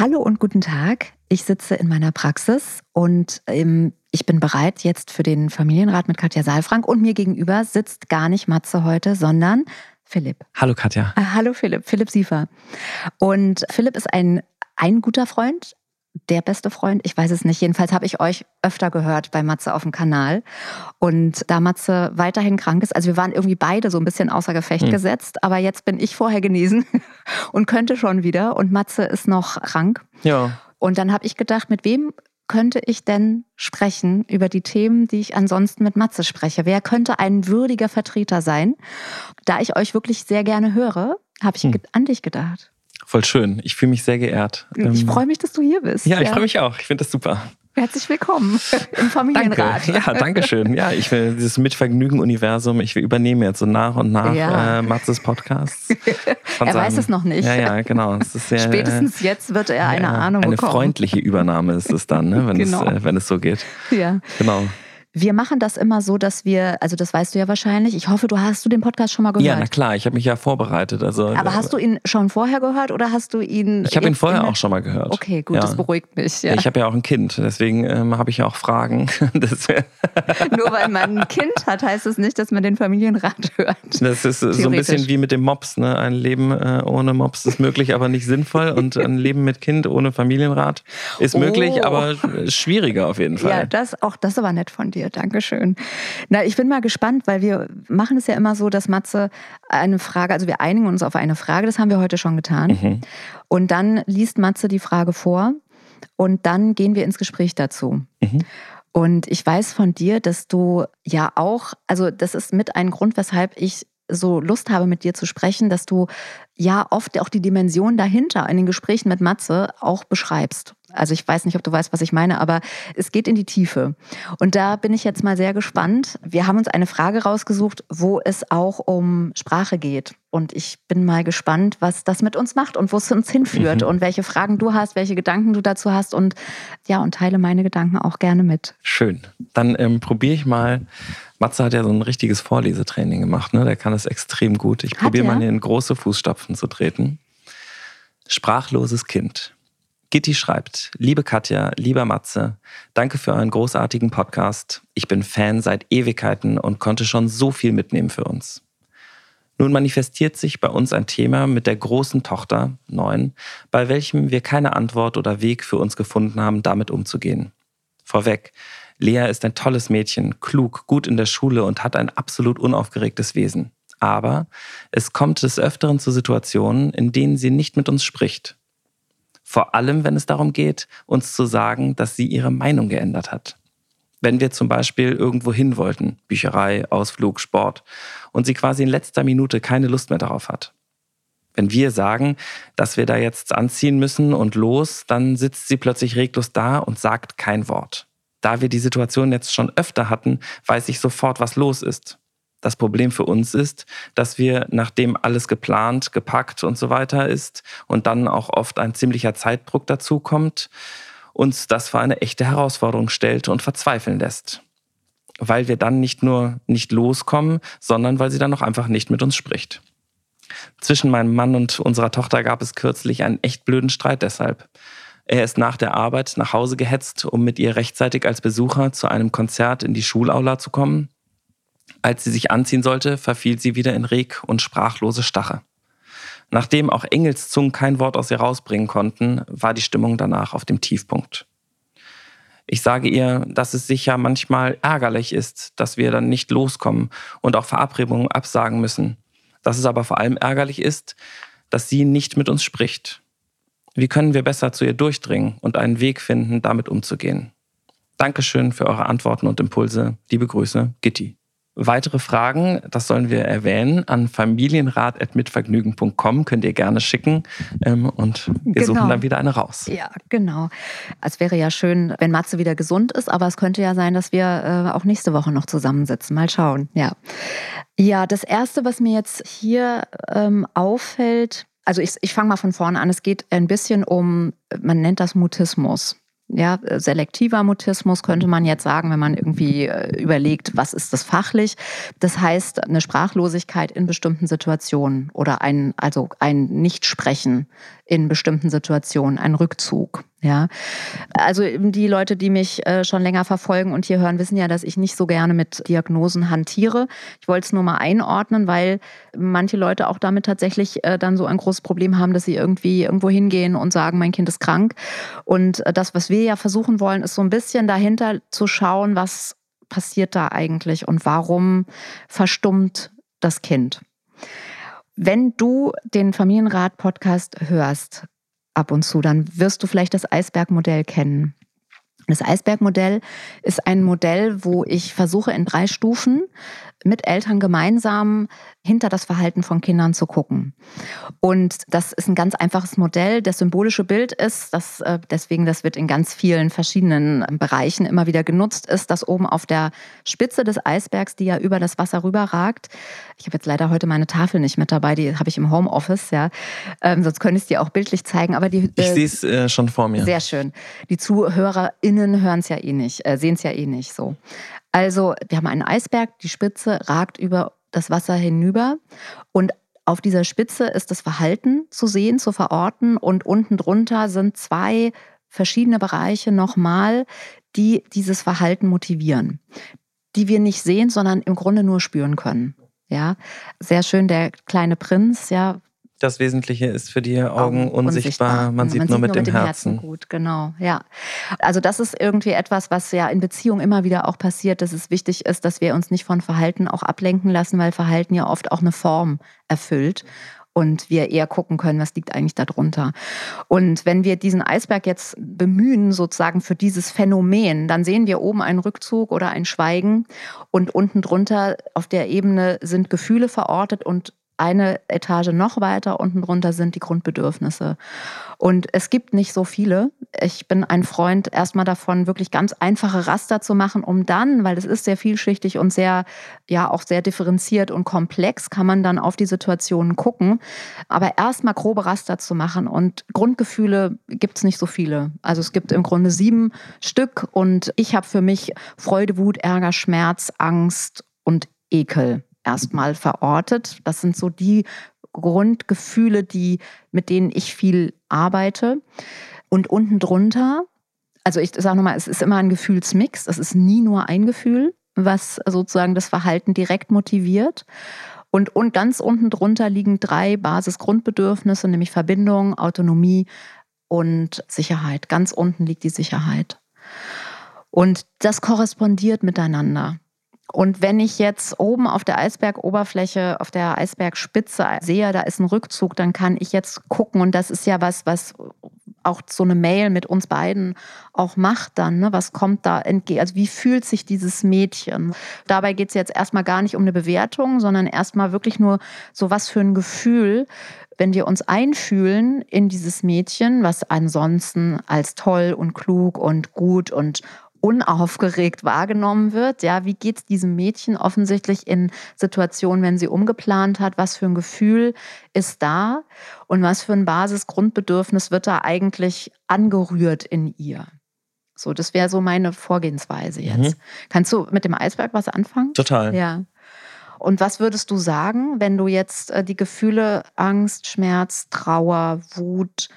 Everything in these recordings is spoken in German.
Hallo und guten Tag. Ich sitze in meiner Praxis und ähm, ich bin bereit jetzt für den Familienrat mit Katja Saalfrank und mir gegenüber sitzt gar nicht Matze heute, sondern Philipp. Hallo Katja. Ah, hallo Philipp, Philipp Siefer. Und Philipp ist ein, ein guter Freund, der beste Freund, ich weiß es nicht. Jedenfalls habe ich euch öfter gehört bei Matze auf dem Kanal. Und da Matze weiterhin krank ist, also wir waren irgendwie beide so ein bisschen außer Gefecht mhm. gesetzt, aber jetzt bin ich vorher genesen und könnte schon wieder und Matze ist noch krank. Ja. Und dann habe ich gedacht, mit wem könnte ich denn sprechen über die Themen, die ich ansonsten mit Matze spreche? Wer könnte ein würdiger Vertreter sein? Da ich euch wirklich sehr gerne höre, habe ich hm. an dich gedacht. Voll schön. Ich fühle mich sehr geehrt. Ich ähm, freue mich, dass du hier bist. Ja, ich ja. freue mich auch. Ich finde das super. Herzlich willkommen im Familienrat. Danke. Ja, danke schön. Ja, ich will dieses Mitvergnügen-Universum, ich will übernehmen jetzt so nach und nach ja. äh, Matzes Podcasts. er weiß es noch nicht. Ja, ja, genau. Sehr, Spätestens jetzt wird er eine ja, Ahnung eine bekommen. Eine freundliche Übernahme ist es dann, ne, wenn, genau. es, äh, wenn es so geht. Ja. Genau. Wir machen das immer so, dass wir, also das weißt du ja wahrscheinlich. Ich hoffe, du hast du den Podcast schon mal gehört. Ja, na klar, ich habe mich ja vorbereitet. Also, Aber hast du ihn schon vorher gehört oder hast du ihn? Ich habe ihn vorher auch schon mal gehört. Okay, gut, ja. das beruhigt mich. Ja. Ich habe ja auch ein Kind, deswegen ähm, habe ich ja auch Fragen. Nur weil man ein Kind hat, heißt es das nicht, dass man den Familienrat hört. Das ist so ein bisschen wie mit dem Mops. Ne? Ein Leben äh, ohne Mops ist möglich, aber nicht sinnvoll. Und ein Leben mit Kind ohne Familienrat ist oh. möglich, aber schwieriger auf jeden Fall. Ja, das, auch das war nett von dir. Dankeschön. Na, ich bin mal gespannt, weil wir machen es ja immer so, dass Matze eine Frage, also wir einigen uns auf eine Frage, das haben wir heute schon getan. Mhm. Und dann liest Matze die Frage vor und dann gehen wir ins Gespräch dazu. Mhm. Und ich weiß von dir, dass du ja auch, also das ist mit ein Grund, weshalb ich so Lust habe, mit dir zu sprechen, dass du ja oft auch die Dimension dahinter in den Gesprächen mit Matze auch beschreibst. Also ich weiß nicht, ob du weißt, was ich meine, aber es geht in die Tiefe. Und da bin ich jetzt mal sehr gespannt. Wir haben uns eine Frage rausgesucht, wo es auch um Sprache geht. Und ich bin mal gespannt, was das mit uns macht und wo es uns hinführt mhm. und welche Fragen du hast, welche Gedanken du dazu hast und ja, und teile meine Gedanken auch gerne mit. Schön. Dann ähm, probiere ich mal. Matze hat ja so ein richtiges Vorlesetraining gemacht, ne? Der kann das extrem gut. Ich probiere mal in große Fußstapfen zu treten. Sprachloses Kind. Gitti schreibt, liebe Katja, lieber Matze, danke für euren großartigen Podcast. Ich bin Fan seit Ewigkeiten und konnte schon so viel mitnehmen für uns. Nun manifestiert sich bei uns ein Thema mit der großen Tochter, neun, bei welchem wir keine Antwort oder Weg für uns gefunden haben, damit umzugehen. Vorweg, Lea ist ein tolles Mädchen, klug, gut in der Schule und hat ein absolut unaufgeregtes Wesen. Aber es kommt des Öfteren zu Situationen, in denen sie nicht mit uns spricht vor allem, wenn es darum geht, uns zu sagen, dass sie ihre Meinung geändert hat. Wenn wir zum Beispiel irgendwo hin wollten, Bücherei, Ausflug, Sport, und sie quasi in letzter Minute keine Lust mehr darauf hat. Wenn wir sagen, dass wir da jetzt anziehen müssen und los, dann sitzt sie plötzlich reglos da und sagt kein Wort. Da wir die Situation jetzt schon öfter hatten, weiß ich sofort, was los ist. Das Problem für uns ist, dass wir, nachdem alles geplant, gepackt und so weiter ist und dann auch oft ein ziemlicher Zeitdruck dazu kommt, uns das vor eine echte Herausforderung stellt und verzweifeln lässt. Weil wir dann nicht nur nicht loskommen, sondern weil sie dann auch einfach nicht mit uns spricht. Zwischen meinem Mann und unserer Tochter gab es kürzlich einen echt blöden Streit deshalb. Er ist nach der Arbeit nach Hause gehetzt, um mit ihr rechtzeitig als Besucher zu einem Konzert in die Schulaula zu kommen. Als sie sich anziehen sollte, verfiel sie wieder in Reg und sprachlose Stache. Nachdem auch Engelszungen kein Wort aus ihr rausbringen konnten, war die Stimmung danach auf dem Tiefpunkt. Ich sage ihr, dass es sicher manchmal ärgerlich ist, dass wir dann nicht loskommen und auch Verabredungen absagen müssen. Dass es aber vor allem ärgerlich ist, dass sie nicht mit uns spricht. Wie können wir besser zu ihr durchdringen und einen Weg finden, damit umzugehen? Dankeschön für eure Antworten und Impulse. Liebe Grüße, Gitti. Weitere Fragen, das sollen wir erwähnen, an familienrat.mitvergnügen.com könnt ihr gerne schicken ähm, und wir genau. suchen dann wieder eine raus. Ja, genau. Es wäre ja schön, wenn Matze wieder gesund ist, aber es könnte ja sein, dass wir äh, auch nächste Woche noch zusammensitzen. Mal schauen. Ja, ja das Erste, was mir jetzt hier ähm, auffällt, also ich, ich fange mal von vorne an, es geht ein bisschen um, man nennt das Mutismus ja, selektiver Mutismus könnte man jetzt sagen, wenn man irgendwie äh, überlegt, was ist das fachlich. Das heißt, eine Sprachlosigkeit in bestimmten Situationen oder ein, also ein Nichtsprechen in bestimmten Situationen, ein Rückzug. Ja, also die Leute, die mich äh, schon länger verfolgen und hier hören, wissen ja, dass ich nicht so gerne mit Diagnosen hantiere. Ich wollte es nur mal einordnen, weil manche Leute auch damit tatsächlich äh, dann so ein großes Problem haben, dass sie irgendwie irgendwo hingehen und sagen, mein Kind ist krank. Und äh, das, was wir ja versuchen wollen, ist so ein bisschen dahinter zu schauen, was passiert da eigentlich und warum verstummt das Kind. Wenn du den Familienrat-Podcast hörst, ab und zu, dann wirst du vielleicht das Eisbergmodell kennen. Das Eisbergmodell ist ein Modell, wo ich versuche in drei Stufen mit Eltern gemeinsam hinter das Verhalten von Kindern zu gucken. Und das ist ein ganz einfaches Modell. Das symbolische Bild ist, dass äh, deswegen, das wird in ganz vielen verschiedenen ähm, Bereichen immer wieder genutzt, ist, dass oben auf der Spitze des Eisbergs, die ja über das Wasser rüberragt, ich habe jetzt leider heute meine Tafel nicht mit dabei, die habe ich im Homeoffice, ja, ähm, sonst könnte ich es dir auch bildlich zeigen. Aber die, äh, ich sehe es äh, schon vor mir. Sehr schön. Die ZuhörerInnen hören es ja eh nicht, äh, sehen es ja eh nicht so. Also, wir haben einen Eisberg, die Spitze ragt über das Wasser hinüber und auf dieser Spitze ist das Verhalten zu sehen, zu verorten und unten drunter sind zwei verschiedene Bereiche nochmal, die dieses Verhalten motivieren, die wir nicht sehen, sondern im Grunde nur spüren können. Ja, sehr schön, der kleine Prinz, ja, das Wesentliche ist für die Augen unsichtbar. unsichtbar. Man, sieht, man nur, sieht mit, nur mit dem, Herzen. Herzen. Gut, genau, ja. Also das ist irgendwie etwas, was ja in Beziehungen immer wieder auch passiert, dass es wichtig ist, dass wir uns nicht von Verhalten auch ablenken lassen, weil Verhalten ja oft auch eine Form erfüllt und wir eher gucken können, was liegt eigentlich darunter. Und wenn wir diesen Eisberg jetzt bemühen, sozusagen für dieses Phänomen, dann sehen wir oben einen Rückzug oder ein Schweigen und unten drunter auf der Ebene sind Gefühle verortet und eine Etage noch weiter unten drunter sind die Grundbedürfnisse. Und es gibt nicht so viele. Ich bin ein Freund erstmal davon, wirklich ganz einfache Raster zu machen, um dann, weil es ist sehr vielschichtig und sehr, ja, auch sehr differenziert und komplex, kann man dann auf die Situationen gucken. Aber erstmal grobe Raster zu machen und Grundgefühle gibt es nicht so viele. Also es gibt im Grunde sieben Stück und ich habe für mich Freude, Wut, Ärger, Schmerz, Angst und Ekel erstmal verortet. Das sind so die Grundgefühle, die, mit denen ich viel arbeite. Und unten drunter, also ich sage nochmal, es ist immer ein Gefühlsmix. Es ist nie nur ein Gefühl, was sozusagen das Verhalten direkt motiviert. Und, und ganz unten drunter liegen drei Basisgrundbedürfnisse, nämlich Verbindung, Autonomie und Sicherheit. Ganz unten liegt die Sicherheit. Und das korrespondiert miteinander. Und wenn ich jetzt oben auf der Eisbergoberfläche, auf der Eisbergspitze sehe, da ist ein Rückzug, dann kann ich jetzt gucken, und das ist ja was, was auch so eine Mail mit uns beiden auch macht dann, ne? was kommt da entgegen, also wie fühlt sich dieses Mädchen. Dabei geht es jetzt erstmal gar nicht um eine Bewertung, sondern erstmal wirklich nur so was für ein Gefühl, wenn wir uns einfühlen in dieses Mädchen, was ansonsten als toll und klug und gut und unaufgeregt wahrgenommen wird. Ja, wie geht es diesem Mädchen offensichtlich in Situationen, wenn sie umgeplant hat? Was für ein Gefühl ist da? Und was für ein Basisgrundbedürfnis wird da eigentlich angerührt in ihr? So, das wäre so meine Vorgehensweise jetzt. Mhm. Kannst du mit dem Eisberg was anfangen? Total. Ja. Und was würdest du sagen, wenn du jetzt äh, die Gefühle Angst, Schmerz, Trauer, Wut,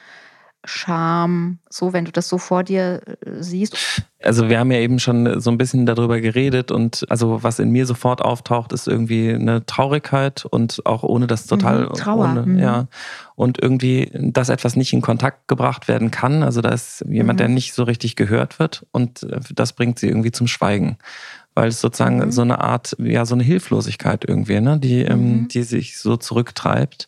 Scham, so, wenn du das so vor dir äh, siehst? Also wir haben ja eben schon so ein bisschen darüber geredet und also was in mir sofort auftaucht, ist irgendwie eine Traurigkeit und auch ohne das total mhm, Trauer. Ohne, mhm. ja und irgendwie, dass etwas nicht in Kontakt gebracht werden kann. Also da ist jemand, mhm. der nicht so richtig gehört wird und äh, das bringt sie irgendwie zum Schweigen weil es sozusagen mhm. so eine Art, ja, so eine Hilflosigkeit irgendwie, ne, die, ähm, mhm. die sich so zurücktreibt.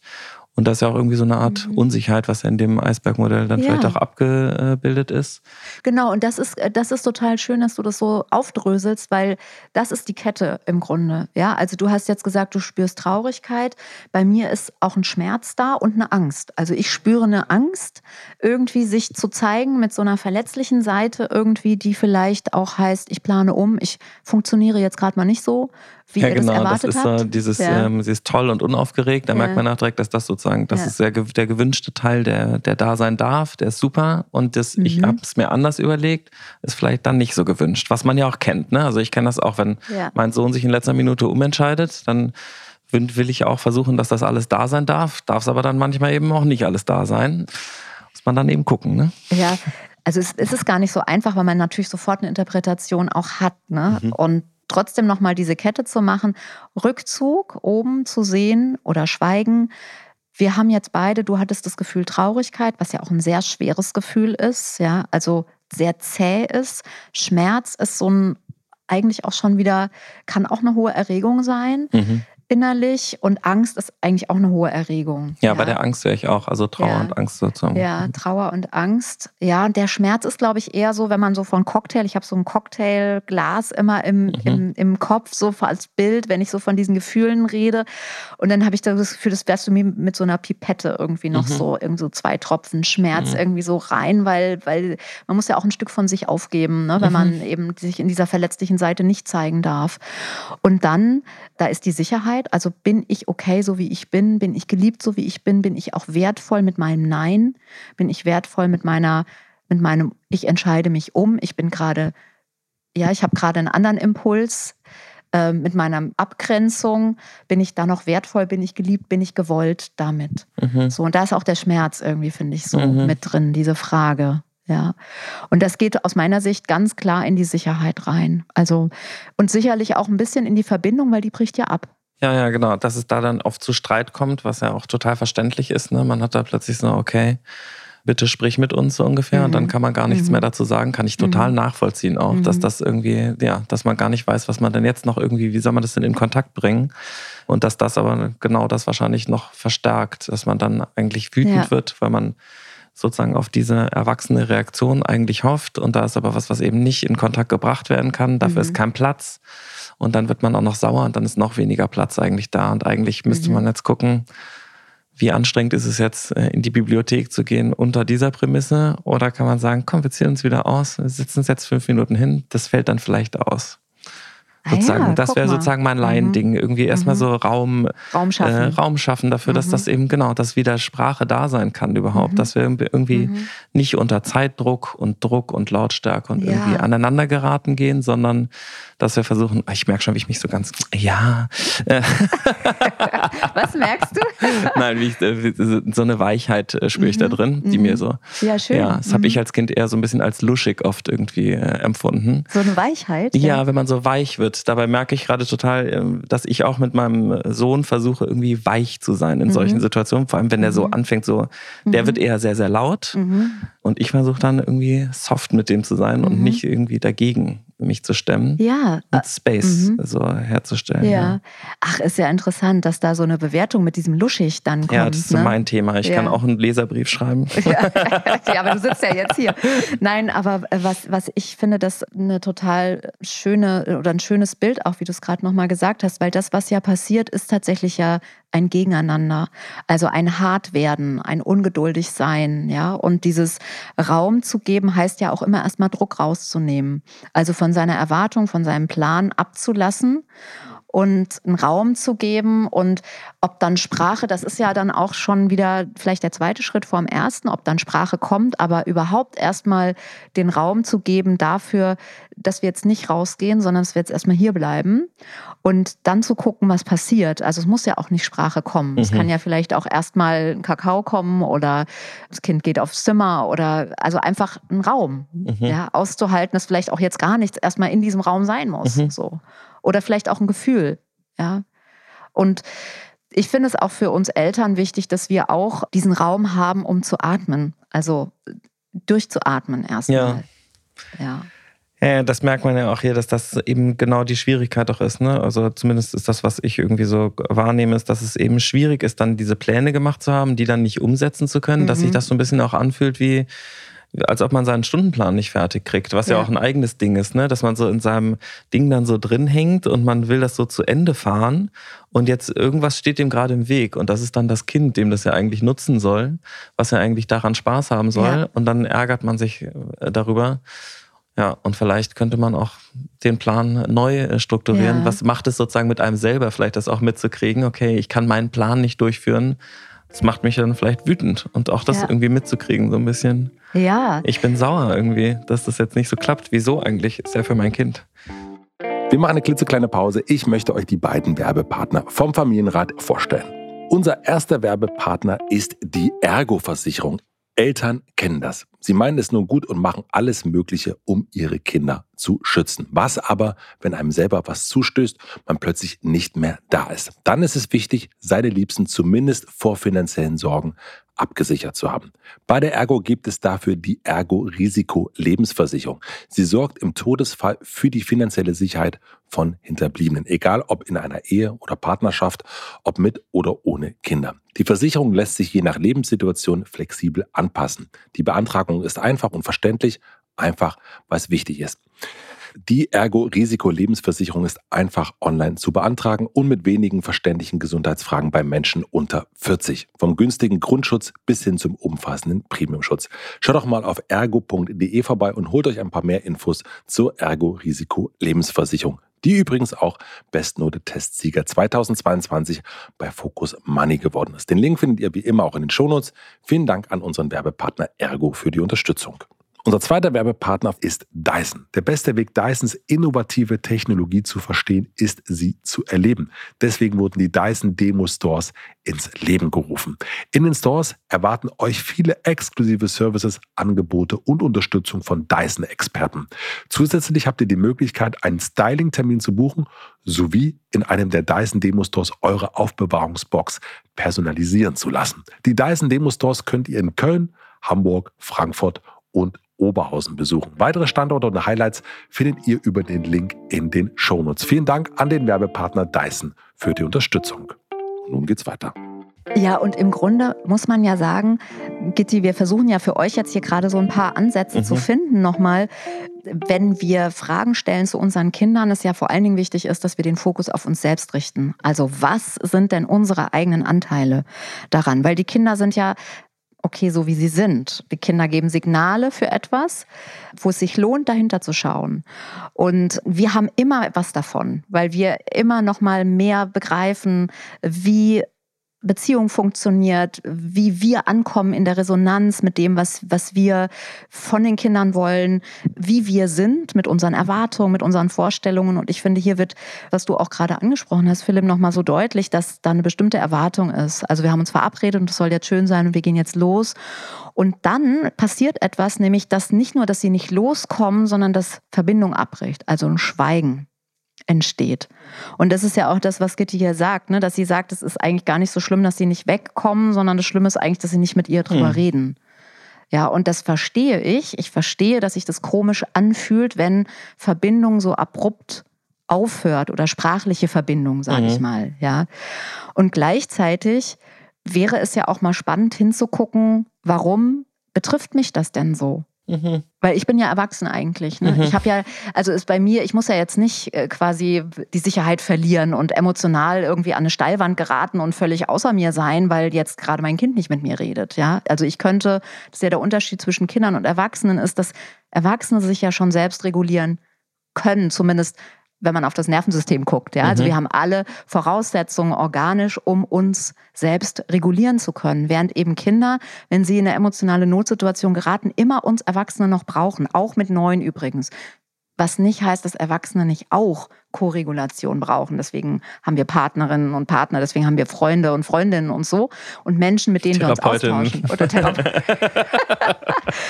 Und das ist ja auch irgendwie so eine Art mhm. Unsicherheit, was ja in dem Eisbergmodell dann ja. vielleicht auch abgebildet ist. Genau, und das ist, das ist total schön, dass du das so aufdröselst, weil das ist die Kette im Grunde. Ja, also du hast jetzt gesagt, du spürst Traurigkeit. Bei mir ist auch ein Schmerz da und eine Angst. Also ich spüre eine Angst, irgendwie sich zu zeigen mit so einer verletzlichen Seite, irgendwie, die vielleicht auch heißt, ich plane um, ich funktioniere jetzt gerade mal nicht so wie ja, ihr genau, das erwartet das ist so dieses, ja. ähm, sie ist toll und unaufgeregt. Da ja. merkt man auch direkt, dass das sozusagen, das ist der, der gewünschte Teil, der, der da sein darf, der ist super. Und das, mhm. ich habe es mir anders überlegt, ist vielleicht dann nicht so gewünscht, was man ja auch kennt. Ne? Also ich kenne das auch, wenn mein Sohn sich in letzter Minute umentscheidet, dann will ich auch versuchen, dass das alles da sein darf, darf es aber dann manchmal eben auch nicht alles da sein. Muss man dann eben gucken. Ne? Ja, also es, es ist gar nicht so einfach, weil man natürlich sofort eine Interpretation auch hat. Ne? Mhm. Und trotzdem nochmal diese Kette zu machen, Rückzug oben zu sehen oder Schweigen. Wir haben jetzt beide, du hattest das Gefühl Traurigkeit, was ja auch ein sehr schweres Gefühl ist, ja, also sehr zäh ist. Schmerz ist so ein eigentlich auch schon wieder, kann auch eine hohe Erregung sein. Mhm innerlich und Angst ist eigentlich auch eine hohe Erregung. Ja, ja. bei der Angst wäre ich auch, also Trauer ja. und Angst sozusagen. Ja, Trauer und Angst. Ja, und der Schmerz ist, glaube ich, eher so, wenn man so von Cocktail, ich habe so ein Cocktailglas immer im, mhm. im, im Kopf, so als Bild, wenn ich so von diesen Gefühlen rede. Und dann habe ich das Gefühl, das wärst du mir mit so einer Pipette irgendwie noch mhm. so, irgendwie so zwei Tropfen Schmerz mhm. irgendwie so rein, weil, weil man muss ja auch ein Stück von sich aufgeben, ne, wenn man mhm. eben sich in dieser verletzlichen Seite nicht zeigen darf. Und dann, da ist die Sicherheit Sicherheit? Also bin ich okay, so wie ich bin? Bin ich geliebt, so wie ich bin? Bin ich auch wertvoll mit meinem Nein? Bin ich wertvoll mit meiner, mit meinem, ich entscheide mich um? Ich bin gerade, ja, ich habe gerade einen anderen Impuls äh, mit meiner Abgrenzung. Bin ich da noch wertvoll? Bin ich geliebt? Bin ich gewollt damit? Mhm. So, und da ist auch der Schmerz irgendwie, finde ich, so mhm. mit drin, diese Frage. Ja. Und das geht aus meiner Sicht ganz klar in die Sicherheit rein. Also, und sicherlich auch ein bisschen in die Verbindung, weil die bricht ja ab. Ja, ja, genau. Dass es da dann oft zu Streit kommt, was ja auch total verständlich ist. Ne? Man hat da plötzlich so, okay, bitte sprich mit uns so ungefähr mhm. und dann mhm. kann man gar nichts mhm. mehr dazu sagen. Kann ich total mhm. nachvollziehen auch, dass mhm. das irgendwie, ja, dass man gar nicht weiß, was man denn jetzt noch irgendwie, wie soll man das denn in Kontakt bringen? Und dass das aber genau das wahrscheinlich noch verstärkt, dass man dann eigentlich wütend ja. wird, weil man sozusagen auf diese erwachsene Reaktion eigentlich hofft und da ist aber was, was eben nicht in Kontakt gebracht werden kann. Dafür ist mhm. kein Platz und dann wird man auch noch sauer und dann ist noch weniger Platz eigentlich da. Und eigentlich müsste mhm. man jetzt gucken, wie anstrengend ist es jetzt, äh, in die Bibliothek zu gehen unter dieser Prämisse? Oder kann man sagen, komm, wir ziehen uns wieder aus, wir sitzen uns jetzt fünf Minuten hin, das fällt dann vielleicht aus. Ah sozusagen, ja, das wäre sozusagen mein Laiending. Mhm. Irgendwie erstmal mhm. so Raum, Raum schaffen, äh, Raum schaffen dafür, mhm. dass das eben genau, dass wieder Sprache da sein kann überhaupt. Mhm. Dass wir irgendwie mhm. nicht unter Zeitdruck und Druck und Lautstärke und ja. irgendwie aneinander geraten gehen, sondern dass wir versuchen, ah, ich merke schon, wie ich mich so ganz, ja. Was merkst du? Nein, ich, äh, so eine Weichheit äh, spüre ich da drin, die mir so. Ja, schön. Ja, das habe ich als Kind eher so ein bisschen als luschig oft irgendwie äh, empfunden. So eine Weichheit? Ja, ja, wenn man so weich wird Dabei merke ich gerade total, ähm, dass ich auch mit meinem Sohn versuche, irgendwie weich zu sein in mhm. solchen Situationen. Vor allem, wenn der so mhm. anfängt, so, der mhm. wird eher sehr, sehr laut. Mhm. Und ich versuche dann irgendwie soft mit dem zu sein und nicht irgendwie dagegen mich zu stemmen. Ja. Und Space mhm. so herzustellen. Ja. ja. Ach, ist ja interessant, dass da so eine Bewertung mit diesem Luschig dann kommt. Ja, das ist ne? so mein Thema. Ich ja. kann auch einen Leserbrief schreiben. Ja. ja, aber du sitzt ja jetzt hier. Nein, aber was, was ich finde, das eine total schöne oder ein schönes Bild auch, wie du es gerade nochmal gesagt hast, weil das, was ja passiert, ist tatsächlich ja ein Gegeneinander, also ein Hartwerden, ein ungeduldig sein, ja. Und dieses Raum zu geben heißt ja auch immer erstmal Druck rauszunehmen. Also von seiner Erwartung, von seinem Plan abzulassen und einen Raum zu geben und ob dann Sprache, das ist ja dann auch schon wieder vielleicht der zweite Schritt vor dem ersten, ob dann Sprache kommt, aber überhaupt erstmal den Raum zu geben dafür, dass wir jetzt nicht rausgehen, sondern dass wir jetzt erstmal hier bleiben und dann zu gucken, was passiert. Also es muss ja auch nicht Sprache kommen. Mhm. Es kann ja vielleicht auch erstmal ein Kakao kommen oder das Kind geht aufs Zimmer oder also einfach ein Raum, mhm. ja, auszuhalten, dass vielleicht auch jetzt gar nichts erstmal in diesem Raum sein muss. Mhm. So oder vielleicht auch ein Gefühl. Ja. Und ich finde es auch für uns Eltern wichtig, dass wir auch diesen Raum haben, um zu atmen. Also durchzuatmen erstmal. Ja. ja. Ja, das merkt man ja auch hier, dass das eben genau die Schwierigkeit doch ist. Ne? Also zumindest ist das, was ich irgendwie so wahrnehme, ist, dass es eben schwierig ist, dann diese Pläne gemacht zu haben, die dann nicht umsetzen zu können, mhm. dass sich mhm. das so ein bisschen auch anfühlt wie, als ob man seinen Stundenplan nicht fertig kriegt, was ja, ja auch ein eigenes Ding ist, ne? dass man so in seinem Ding dann so drin hängt und man will das so zu Ende fahren und jetzt irgendwas steht dem gerade im Weg und das ist dann das Kind, dem das ja eigentlich nutzen soll, was ja eigentlich daran Spaß haben soll ja. und dann ärgert man sich äh, darüber. Ja, und vielleicht könnte man auch den Plan neu äh, strukturieren. Ja. Was macht es sozusagen mit einem selber, vielleicht das auch mitzukriegen? Okay, ich kann meinen Plan nicht durchführen. Das macht mich dann vielleicht wütend und auch das ja. irgendwie mitzukriegen, so ein bisschen. Ja. Ich bin sauer irgendwie, dass das jetzt nicht so klappt. Wieso eigentlich? Ist ja für mein Kind. Wir machen eine klitzekleine Pause. Ich möchte euch die beiden Werbepartner vom Familienrat vorstellen. Unser erster Werbepartner ist die Ergo-Versicherung. Eltern kennen das. Sie meinen es nur gut und machen alles Mögliche, um ihre Kinder zu schützen. Was aber, wenn einem selber was zustößt, man plötzlich nicht mehr da ist? Dann ist es wichtig, seine Liebsten zumindest vor finanziellen Sorgen abgesichert zu haben. Bei der Ergo gibt es dafür die Ergo Risiko Lebensversicherung. Sie sorgt im Todesfall für die finanzielle Sicherheit von Hinterbliebenen, egal ob in einer Ehe oder Partnerschaft, ob mit oder ohne Kinder. Die Versicherung lässt sich je nach Lebenssituation flexibel anpassen. Die Beantragung ist einfach und verständlich, einfach weil es wichtig ist. Die Ergo-Risiko-Lebensversicherung ist einfach online zu beantragen und mit wenigen verständlichen Gesundheitsfragen bei Menschen unter 40. Vom günstigen Grundschutz bis hin zum umfassenden Premiumschutz. Schaut doch mal auf ergo.de vorbei und holt euch ein paar mehr Infos zur Ergo-Risiko-Lebensversicherung die übrigens auch Bestnote-Testsieger 2022 bei Focus Money geworden ist. Den Link findet ihr wie immer auch in den Shownotes. Vielen Dank an unseren Werbepartner Ergo für die Unterstützung. Unser zweiter Werbepartner ist Dyson. Der beste Weg, Dysons innovative Technologie zu verstehen, ist sie zu erleben. Deswegen wurden die Dyson Demo Stores ins Leben gerufen. In den Stores erwarten euch viele exklusive Services, Angebote und Unterstützung von Dyson-Experten. Zusätzlich habt ihr die Möglichkeit, einen Styling-Termin zu buchen, sowie in einem der Dyson Demo Stores eure Aufbewahrungsbox personalisieren zu lassen. Die Dyson Demo Stores könnt ihr in Köln, Hamburg, Frankfurt und Oberhausen besuchen. Weitere Standorte und Highlights findet ihr über den Link in den Shownotes. Vielen Dank an den Werbepartner Dyson für die Unterstützung. nun geht's weiter. Ja, und im Grunde muss man ja sagen, Gitti, wir versuchen ja für euch jetzt hier gerade so ein paar Ansätze mhm. zu finden nochmal. Wenn wir Fragen stellen zu unseren Kindern, ist ja vor allen Dingen wichtig ist, dass wir den Fokus auf uns selbst richten. Also was sind denn unsere eigenen Anteile daran? Weil die Kinder sind ja okay, so wie sie sind. Die Kinder geben Signale für etwas, wo es sich lohnt, dahinter zu schauen. Und wir haben immer etwas davon, weil wir immer noch mal mehr begreifen, wie Beziehung funktioniert, wie wir ankommen in der Resonanz mit dem, was, was wir von den Kindern wollen, wie wir sind mit unseren Erwartungen, mit unseren Vorstellungen. Und ich finde, hier wird, was du auch gerade angesprochen hast, Philipp, nochmal so deutlich, dass da eine bestimmte Erwartung ist. Also wir haben uns verabredet und es soll jetzt schön sein und wir gehen jetzt los. Und dann passiert etwas, nämlich, dass nicht nur, dass sie nicht loskommen, sondern dass Verbindung abbricht, also ein Schweigen entsteht. Und das ist ja auch das, was Gitti hier sagt, ne? dass sie sagt, es ist eigentlich gar nicht so schlimm, dass sie nicht wegkommen, sondern das Schlimme ist eigentlich, dass sie nicht mit ihr drüber hm. reden. Ja, und das verstehe ich. Ich verstehe, dass sich das komisch anfühlt, wenn Verbindung so abrupt aufhört oder sprachliche Verbindung, sage mhm. ich mal. Ja. Und gleichzeitig wäre es ja auch mal spannend hinzugucken, warum betrifft mich das denn so? Mhm. Weil ich bin ja erwachsen eigentlich. Ne? Mhm. Ich habe ja, also ist bei mir, ich muss ja jetzt nicht äh, quasi die Sicherheit verlieren und emotional irgendwie an eine Steilwand geraten und völlig außer mir sein, weil jetzt gerade mein Kind nicht mit mir redet. Ja, also ich könnte, das ist ja der Unterschied zwischen Kindern und Erwachsenen, ist, dass Erwachsene sich ja schon selbst regulieren können, zumindest wenn man auf das Nervensystem guckt. Ja? Also mhm. wir haben alle Voraussetzungen organisch, um uns selbst regulieren zu können. Während eben Kinder, wenn sie in eine emotionale Notsituation geraten, immer uns Erwachsene noch brauchen, auch mit neuen übrigens. Was nicht heißt, dass Erwachsene nicht auch Koregulation brauchen. Deswegen haben wir Partnerinnen und Partner, deswegen haben wir Freunde und Freundinnen und so und Menschen, mit denen wir uns austauschen. Oder Therape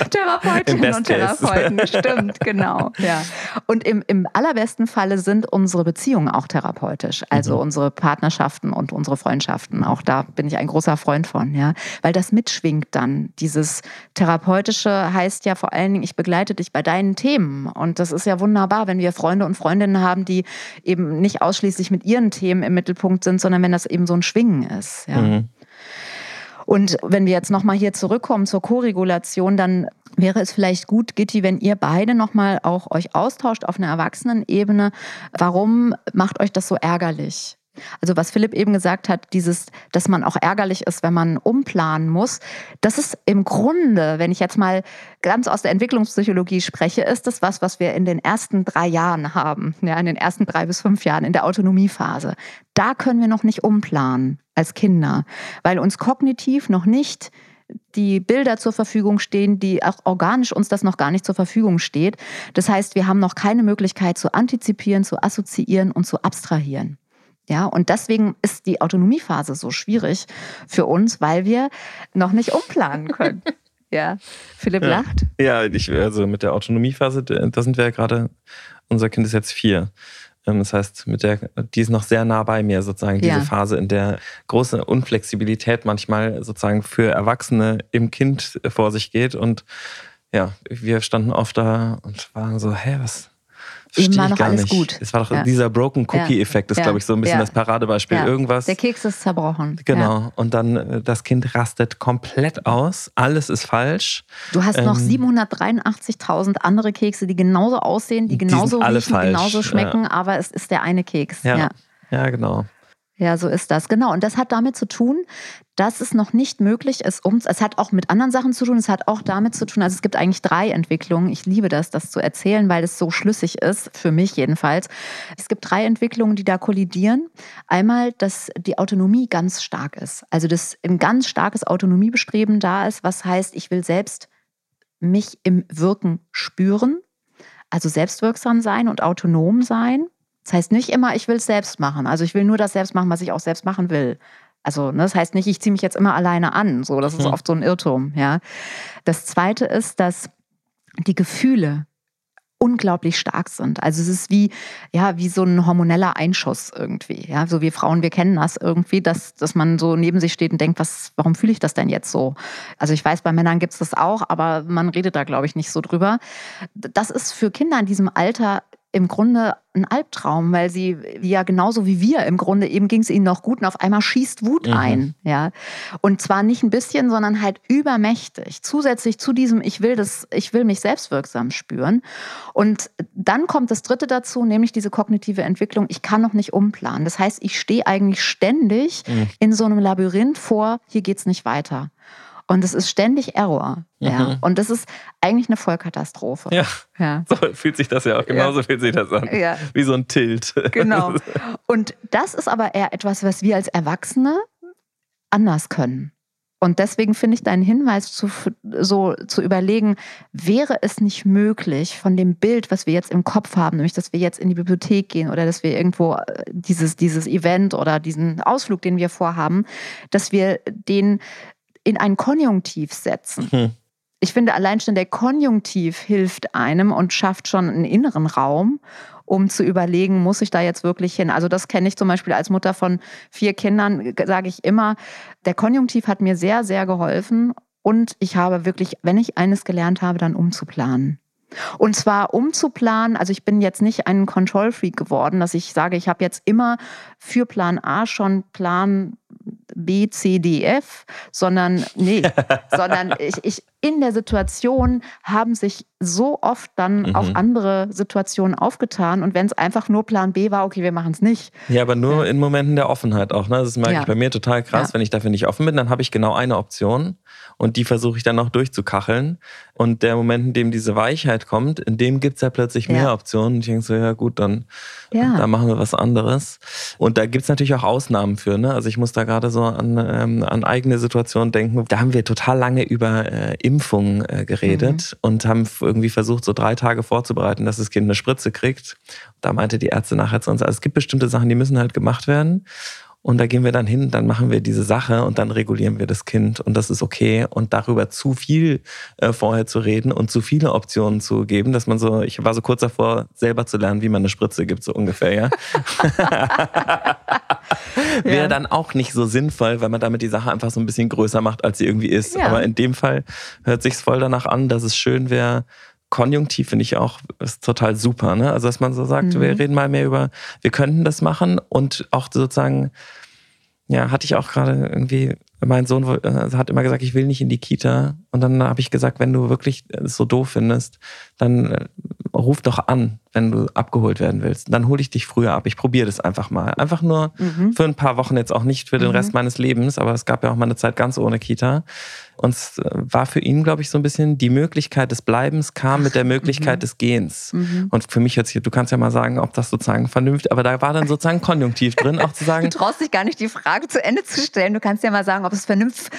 Therapeutinnen und Therapeuten, stimmt, genau. Ja. Und im, im allerbesten Falle sind unsere Beziehungen auch therapeutisch, also mhm. unsere Partnerschaften und unsere Freundschaften. Auch da bin ich ein großer Freund von, ja, weil das mitschwingt dann. Dieses therapeutische heißt ja vor allen Dingen, ich begleite dich bei deinen Themen und das ist ja wunderbar, wenn wir Freunde und Freundinnen haben, die eben nicht ausschließlich mit ihren Themen im Mittelpunkt sind, sondern wenn das eben so ein Schwingen ist. Ja. Mhm. Und wenn wir jetzt nochmal hier zurückkommen zur Koregulation, dann wäre es vielleicht gut, Gitti, wenn ihr beide nochmal auch euch austauscht auf einer Erwachsenenebene. Warum macht euch das so ärgerlich? Also was Philipp eben gesagt hat, dieses, dass man auch ärgerlich ist, wenn man umplanen muss, das ist im Grunde, wenn ich jetzt mal ganz aus der Entwicklungspsychologie spreche, ist das was, was wir in den ersten drei Jahren haben, ja, in den ersten drei bis fünf Jahren in der Autonomiephase. Da können wir noch nicht umplanen als Kinder, weil uns kognitiv noch nicht die Bilder zur Verfügung stehen, die auch organisch uns das noch gar nicht zur Verfügung steht. Das heißt, wir haben noch keine Möglichkeit zu antizipieren, zu assoziieren und zu abstrahieren. Ja, und deswegen ist die Autonomiephase so schwierig für uns, weil wir noch nicht umplanen können. ja, Philipp ja. lacht. Ja, ich, also mit der Autonomiephase, da sind wir ja gerade, unser Kind ist jetzt vier. Ähm, das heißt, mit der, die ist noch sehr nah bei mir, sozusagen, diese ja. Phase, in der große Unflexibilität manchmal sozusagen für Erwachsene im Kind vor sich geht. Und ja, wir standen oft da und waren so, hä, was, Eben war noch alles nicht. gut. Es war doch ja. dieser Broken Cookie-Effekt, ist, glaube ich, so ein bisschen das Paradebeispiel. Irgendwas. Der Keks ist zerbrochen. Genau. Und dann äh, das Kind rastet komplett aus. Alles ist falsch. Du hast ähm, noch 783.000 andere Kekse, die genauso aussehen, die genauso die riechen, genauso schmecken, aber es ist der eine Keks. Ja. genau. Ja, so ist das. Genau. Und das hat damit zu tun, dass es noch nicht möglich ist, um, es hat auch mit anderen Sachen zu tun, es hat auch damit zu tun, also es gibt eigentlich drei Entwicklungen. Ich liebe das, das zu erzählen, weil es so schlüssig ist, für mich jedenfalls. Es gibt drei Entwicklungen, die da kollidieren. Einmal, dass die Autonomie ganz stark ist. Also, dass ein ganz starkes Autonomiebestreben da ist, was heißt, ich will selbst mich im Wirken spüren, also selbstwirksam sein und autonom sein. Das heißt nicht immer, ich will es selbst machen. Also ich will nur das selbst machen, was ich auch selbst machen will. Also ne, das heißt nicht, ich ziehe mich jetzt immer alleine an. So, das ist mhm. oft so ein Irrtum. Ja. Das Zweite ist, dass die Gefühle unglaublich stark sind. Also es ist wie, ja, wie so ein hormoneller Einschuss irgendwie. Ja, so wie Frauen, wir kennen das irgendwie, dass, dass man so neben sich steht und denkt, was, warum fühle ich das denn jetzt so? Also ich weiß, bei Männern gibt es das auch, aber man redet da, glaube ich, nicht so drüber. Das ist für Kinder in diesem Alter im Grunde ein Albtraum, weil sie ja genauso wie wir im Grunde eben ging es ihnen noch gut und auf einmal schießt Wut mhm. ein, ja. Und zwar nicht ein bisschen, sondern halt übermächtig. Zusätzlich zu diesem ich will das ich will mich selbstwirksam spüren und dann kommt das dritte dazu, nämlich diese kognitive Entwicklung, ich kann noch nicht umplanen. Das heißt, ich stehe eigentlich ständig mhm. in so einem Labyrinth vor, hier geht's nicht weiter. Und es ist ständig Error. Mhm. Ja. Und das ist eigentlich eine Vollkatastrophe. Ja. ja. So fühlt sich das ja auch, genauso ja. fühlt sich das an. Ja. Wie so ein Tilt. Genau. Und das ist aber eher etwas, was wir als Erwachsene anders können. Und deswegen finde ich deinen Hinweis zu, so zu überlegen, wäre es nicht möglich, von dem Bild, was wir jetzt im Kopf haben, nämlich dass wir jetzt in die Bibliothek gehen oder dass wir irgendwo äh, dieses, dieses Event oder diesen Ausflug, den wir vorhaben, dass wir den in ein Konjunktiv setzen. Mhm. Ich finde, allein schon der Konjunktiv hilft einem und schafft schon einen inneren Raum, um zu überlegen, muss ich da jetzt wirklich hin? Also das kenne ich zum Beispiel als Mutter von vier Kindern, sage ich immer, der Konjunktiv hat mir sehr, sehr geholfen und ich habe wirklich, wenn ich eines gelernt habe, dann umzuplanen. Und zwar umzuplanen, also ich bin jetzt nicht ein Control-Freak geworden, dass ich sage, ich habe jetzt immer für Plan A schon Plan B, C, D, F, sondern nee, sondern ich, ich in der Situation haben sich so oft dann mhm. auch andere Situationen aufgetan und wenn es einfach nur Plan B war, okay, wir machen es nicht. Ja, aber nur ja. in Momenten der Offenheit auch. Ne? Das merke ja. ich bei mir total krass. Ja. Wenn ich dafür nicht offen bin, dann habe ich genau eine Option und die versuche ich dann noch durchzukacheln. Und der Moment, in dem diese Weichheit kommt, in dem gibt es ja plötzlich mehr Optionen. Und ich denke so, ja gut, dann, dann machen wir was anderes. Und da gibt es natürlich auch Ausnahmen für. Ne? Also ich muss da gerade so an, ähm, an eigene Situationen denken. Da haben wir total lange über äh, Impfung äh, geredet mhm. und haben irgendwie versucht, so drei Tage vorzubereiten, dass das Kind eine Spritze kriegt. Da meinte die Ärzte nachher zu uns, also es gibt bestimmte Sachen, die müssen halt gemacht werden. Und da gehen wir dann hin, dann machen wir diese Sache und dann regulieren wir das Kind und das ist okay. Und darüber zu viel äh, vorher zu reden und zu viele Optionen zu geben, dass man so, ich war so kurz davor, selber zu lernen, wie man eine Spritze gibt, so ungefähr, ja. Wäre ja. dann auch nicht so sinnvoll, weil man damit die Sache einfach so ein bisschen größer macht, als sie irgendwie ist. Ja. Aber in dem Fall hört sich voll danach an, dass es schön wäre, Konjunktiv finde ich auch ist total super. Ne? Also, dass man so sagt, mhm. wir reden mal mehr über, wir könnten das machen und auch sozusagen, ja, hatte ich auch gerade irgendwie, mein Sohn äh, hat immer gesagt, ich will nicht in die Kita. Und dann habe ich gesagt, wenn du wirklich es so doof findest, dann äh, ruf doch an, wenn du abgeholt werden willst. Dann hole ich dich früher ab. Ich probiere das einfach mal. Einfach nur mhm. für ein paar Wochen jetzt auch nicht für den mhm. Rest meines Lebens, aber es gab ja auch mal eine Zeit ganz ohne Kita. Und es äh, war für ihn, glaube ich, so ein bisschen die Möglichkeit des Bleibens kam mit der Möglichkeit mhm. des Gehens. Mhm. Und für mich jetzt, du kannst ja mal sagen, ob das sozusagen vernünftig, aber da war dann sozusagen Konjunktiv drin, auch zu sagen. Du traust dich gar nicht, die Frage zu Ende zu stellen. Du kannst ja mal sagen, ob es vernünftig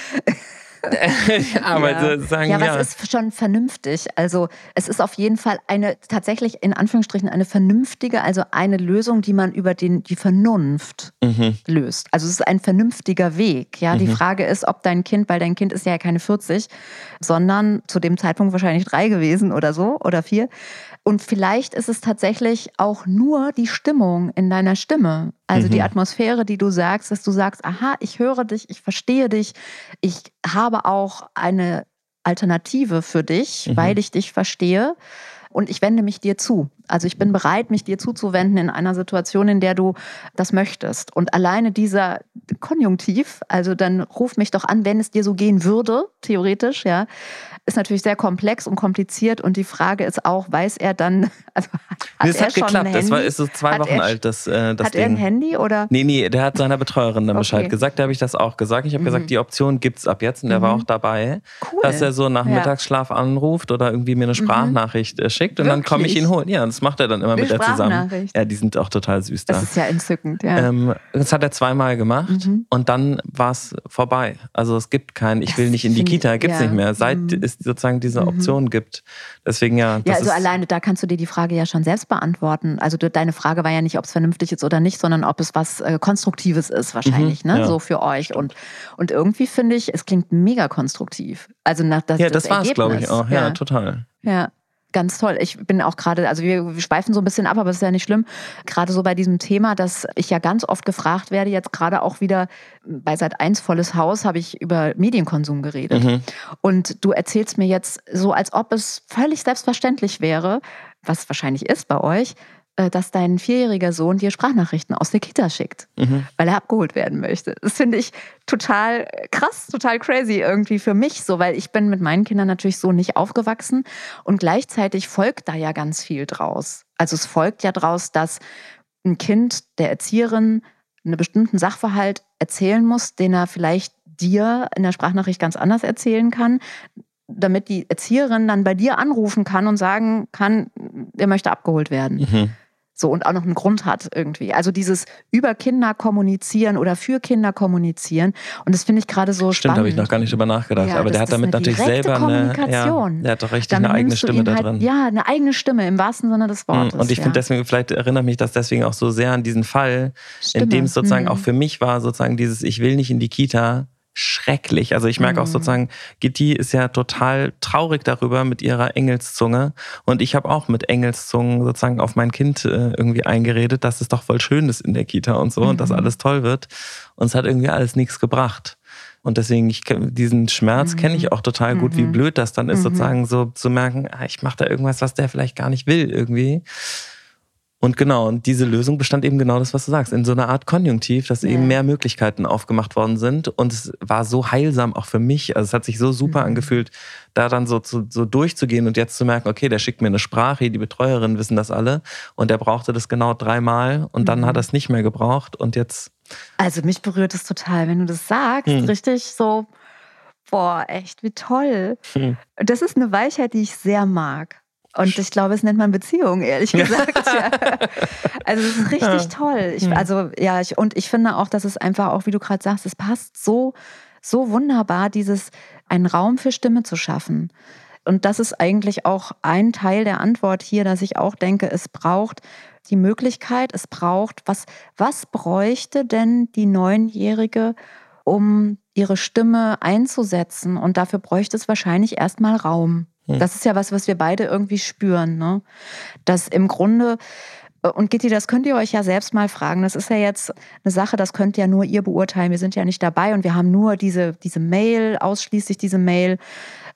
ja, aber ja. sagen ja, was ist schon vernünftig? Also es ist auf jeden Fall eine tatsächlich in Anführungsstrichen eine vernünftige, also eine Lösung, die man über den, die Vernunft mhm. löst. Also es ist ein vernünftiger Weg. Ja, mhm. die Frage ist, ob dein Kind, weil dein Kind ist ja keine 40, sondern zu dem Zeitpunkt wahrscheinlich drei gewesen oder so oder vier. Und vielleicht ist es tatsächlich auch nur die Stimmung in deiner Stimme. Also mhm. die Atmosphäre, die du sagst, dass du sagst, aha, ich höre dich, ich verstehe dich, ich habe auch eine Alternative für dich, mhm. weil ich dich verstehe und ich wende mich dir zu. Also ich bin bereit, mich dir zuzuwenden in einer Situation, in der du das möchtest. Und alleine dieser Konjunktiv, also dann ruf mich doch an, wenn es dir so gehen würde, theoretisch, ja, ist natürlich sehr komplex und kompliziert. Und die Frage ist auch, weiß er dann, also hat nee, es er hat schon geklappt. Es war ist so zwei hat Wochen er, alt, das, äh, das Hat Ding. er ein Handy oder? Nee, nee, der hat seiner Betreuerin dann okay. Bescheid gesagt. Da habe ich das auch gesagt. Ich habe mhm. gesagt, die Option gibt es ab jetzt. Und der mhm. war auch dabei, cool. dass er so nach Mittagsschlaf ja. anruft oder irgendwie mir eine mhm. Sprachnachricht mhm. schickt. Und Wirklich? dann komme ich ihn holen. Ja, das macht er dann immer Eine mit der zusammen. Ja, die sind auch total süß da. Das ist ja entzückend, ja. Ähm, das hat er zweimal gemacht mhm. und dann war es vorbei. Also es gibt keinen, ich will nicht in die Kita, gibt es ja. nicht mehr. Seit mhm. Es sozusagen diese mhm. Option gibt. Deswegen ja. Ja, also alleine da kannst du dir die Frage ja schon selbst beantworten. Also deine Frage war ja nicht, ob es vernünftig ist oder nicht, sondern ob es was äh, Konstruktives ist wahrscheinlich, mhm. ne? Ja. So für euch. Und, und irgendwie finde ich, es klingt mega konstruktiv. Also nach das, Ja, das, das war es, glaube ich, auch. Ja, ja, total. Ja ganz toll. Ich bin auch gerade, also wir, wir schweifen so ein bisschen ab, aber es ist ja nicht schlimm. Gerade so bei diesem Thema, dass ich ja ganz oft gefragt werde, jetzt gerade auch wieder bei Seit 1 volles Haus habe ich über Medienkonsum geredet. Mhm. Und du erzählst mir jetzt so, als ob es völlig selbstverständlich wäre, was wahrscheinlich ist bei euch, dass dein vierjähriger Sohn dir Sprachnachrichten aus der Kita schickt, mhm. weil er abgeholt werden möchte. Das finde ich total krass, total crazy irgendwie für mich so, weil ich bin mit meinen Kindern natürlich so nicht aufgewachsen und gleichzeitig folgt da ja ganz viel draus. Also es folgt ja draus, dass ein Kind der Erzieherin einen bestimmten Sachverhalt erzählen muss, den er vielleicht dir in der Sprachnachricht ganz anders erzählen kann, damit die Erzieherin dann bei dir anrufen kann und sagen kann, er möchte abgeholt werden. Mhm. So und auch noch einen Grund hat irgendwie. Also dieses über Kinder kommunizieren oder für Kinder kommunizieren. Und das finde ich gerade so Stimmt, spannend. habe ich noch gar nicht drüber nachgedacht. Ja, Aber der hat damit natürlich selber eine, ja, der hat doch richtig eine eigene Stimme da halt, drin. Ja, eine eigene Stimme im wahrsten Sinne des Wortes. Und ich ja. finde deswegen, vielleicht erinnert mich das deswegen auch so sehr an diesen Fall, Stimme. in dem es sozusagen mhm. auch für mich war, sozusagen dieses, ich will nicht in die Kita, schrecklich. Also ich merke mhm. auch sozusagen, Gitti ist ja total traurig darüber mit ihrer Engelszunge. Und ich habe auch mit Engelszungen sozusagen auf mein Kind äh, irgendwie eingeredet, dass es doch voll schön ist in der Kita und so mhm. und dass mhm. alles toll wird. Und es hat irgendwie alles nichts gebracht. Und deswegen, ich, diesen Schmerz mhm. kenne ich auch total gut, wie mhm. blöd das dann ist, mhm. sozusagen so zu merken, ah, ich mache da irgendwas, was der vielleicht gar nicht will irgendwie. Und genau, und diese Lösung bestand eben genau das, was du sagst, in so einer Art Konjunktiv, dass ja. eben mehr Möglichkeiten aufgemacht worden sind. Und es war so heilsam auch für mich. Also es hat sich so super mhm. angefühlt, da dann so, so, so durchzugehen und jetzt zu merken, okay, der schickt mir eine Sprache, die Betreuerinnen wissen das alle. Und der brauchte das genau dreimal und dann mhm. hat er es nicht mehr gebraucht. Und jetzt. Also mich berührt es total, wenn du das sagst. Mhm. Richtig so, boah, echt, wie toll. Mhm. Das ist eine Weichheit, die ich sehr mag. Und ich glaube, es nennt man Beziehung, ehrlich gesagt. ja. Also es ist richtig ja. toll. Ich, hm. also ja, ich, und ich finde auch, dass es einfach auch, wie du gerade sagst, es passt so so wunderbar, dieses einen Raum für Stimme zu schaffen. Und das ist eigentlich auch ein Teil der Antwort hier, dass ich auch denke, es braucht die Möglichkeit, es braucht, was, was bräuchte denn die Neunjährige, um ihre Stimme einzusetzen? Und dafür bräuchte es wahrscheinlich erstmal Raum. Hm. Das ist ja was, was wir beide irgendwie spüren, ne? Dass im Grunde und Gitti, das könnt ihr euch ja selbst mal fragen. Das ist ja jetzt eine Sache, das könnt ja nur ihr beurteilen. Wir sind ja nicht dabei und wir haben nur diese, diese Mail, ausschließlich diese Mail.